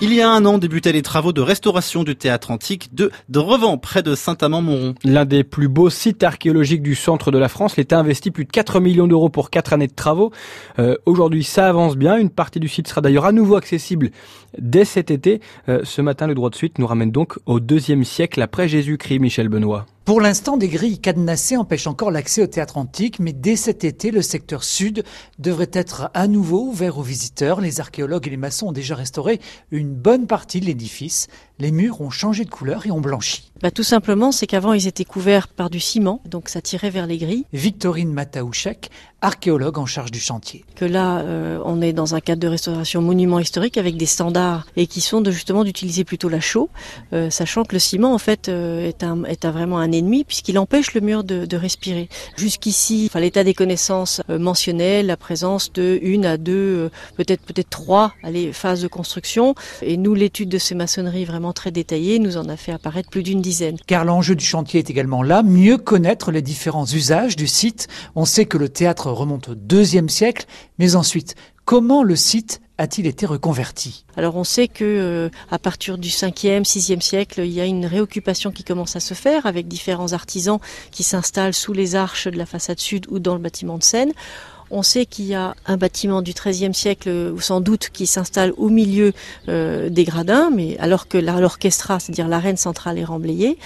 Il y a un an débutaient les travaux de restauration du théâtre antique de Drevant, près de Saint-Amand-Montrond. L'un des plus beaux sites archéologiques du centre de la France. L'État investi plus de 4 millions d'euros pour 4 années de travaux. Euh, Aujourd'hui, ça avance bien. Une partie du site sera d'ailleurs à nouveau accessible dès cet été. Euh, ce matin, le droit de suite nous ramène donc au deuxième siècle après Jésus-Christ, Michel Benoît. Pour l'instant, des grilles cadenassées empêchent encore l'accès au théâtre antique, mais dès cet été, le secteur sud devrait être à nouveau ouvert aux visiteurs. Les archéologues et les maçons ont déjà restauré une bonne partie de l'édifice. Les murs ont changé de couleur et ont blanchi. Bah, tout simplement, c'est qu'avant, ils étaient couverts par du ciment, donc ça tirait vers les grilles. Victorine Mataouchek, archéologue en charge du chantier. Que là, euh, on est dans un cadre de restauration monument historique avec des standards et qui sont de, justement d'utiliser plutôt la chaux, euh, sachant que le ciment, en fait, euh, est, un, est un, vraiment un puisqu'il empêche le mur de, respirer. Jusqu'ici, l'état des connaissances euh, mentionnait la présence de une à deux, euh, peut-être peut-être trois allez, phases de construction. Et nous, l'étude de ces maçonneries vraiment très détaillée nous en a fait apparaître plus d'une dizaine. Car l'enjeu du chantier est également là, mieux connaître les différents usages du site. On sait que le théâtre remonte au deuxième siècle, mais ensuite, comment le site a-t-il été reconverti? Alors on sait que euh, à partir du 5e, 6e siècle, il y a une réoccupation qui commence à se faire avec différents artisans qui s'installent sous les arches de la façade sud ou dans le bâtiment de Seine. On sait qu'il y a un bâtiment du XIIIe siècle, sans doute, qui s'installe au milieu euh, des gradins, mais alors que l'orchestra, c'est-à-dire l'arène centrale, est remblayée.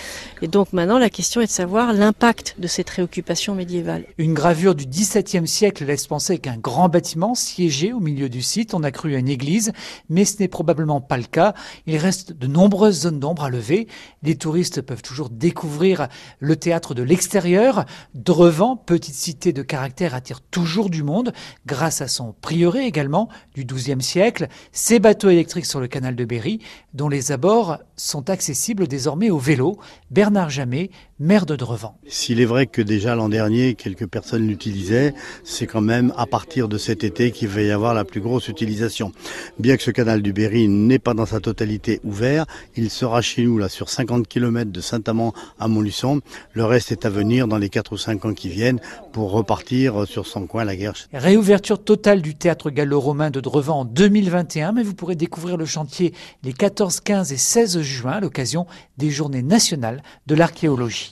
Et donc maintenant, la question est de savoir l'impact de cette réoccupation médiévale. Une gravure du XVIIe siècle laisse penser qu'un grand bâtiment siégeait au milieu du site. On a cru à une église, mais ce n'est probablement pas le cas. Il reste de nombreuses zones d'ombre à lever. Les touristes peuvent toujours découvrir le théâtre de l'extérieur. Drevant, petite cité de caractère, attire toujours du monde, grâce à son prieuré également du XIIe siècle, ses bateaux électriques sur le canal de Berry, dont les abords sont accessibles désormais au vélo. Bernard Jamet, maire de Drevant. S'il est vrai que déjà l'an dernier, quelques personnes l'utilisaient, c'est quand même à partir de cet été qu'il va y avoir la plus grosse utilisation. Bien que ce canal du Berry n'est pas dans sa totalité ouvert, il sera chez nous là sur 50 km de Saint-Amand à Montluçon. Le reste est à venir dans les 4 ou 5 ans qui viennent pour repartir sur son coin la Réouverture totale du théâtre gallo-romain de Drevant en 2021, mais vous pourrez découvrir le chantier les 14, 15 et 16 juin à l'occasion des journées nationales de l'archéologie.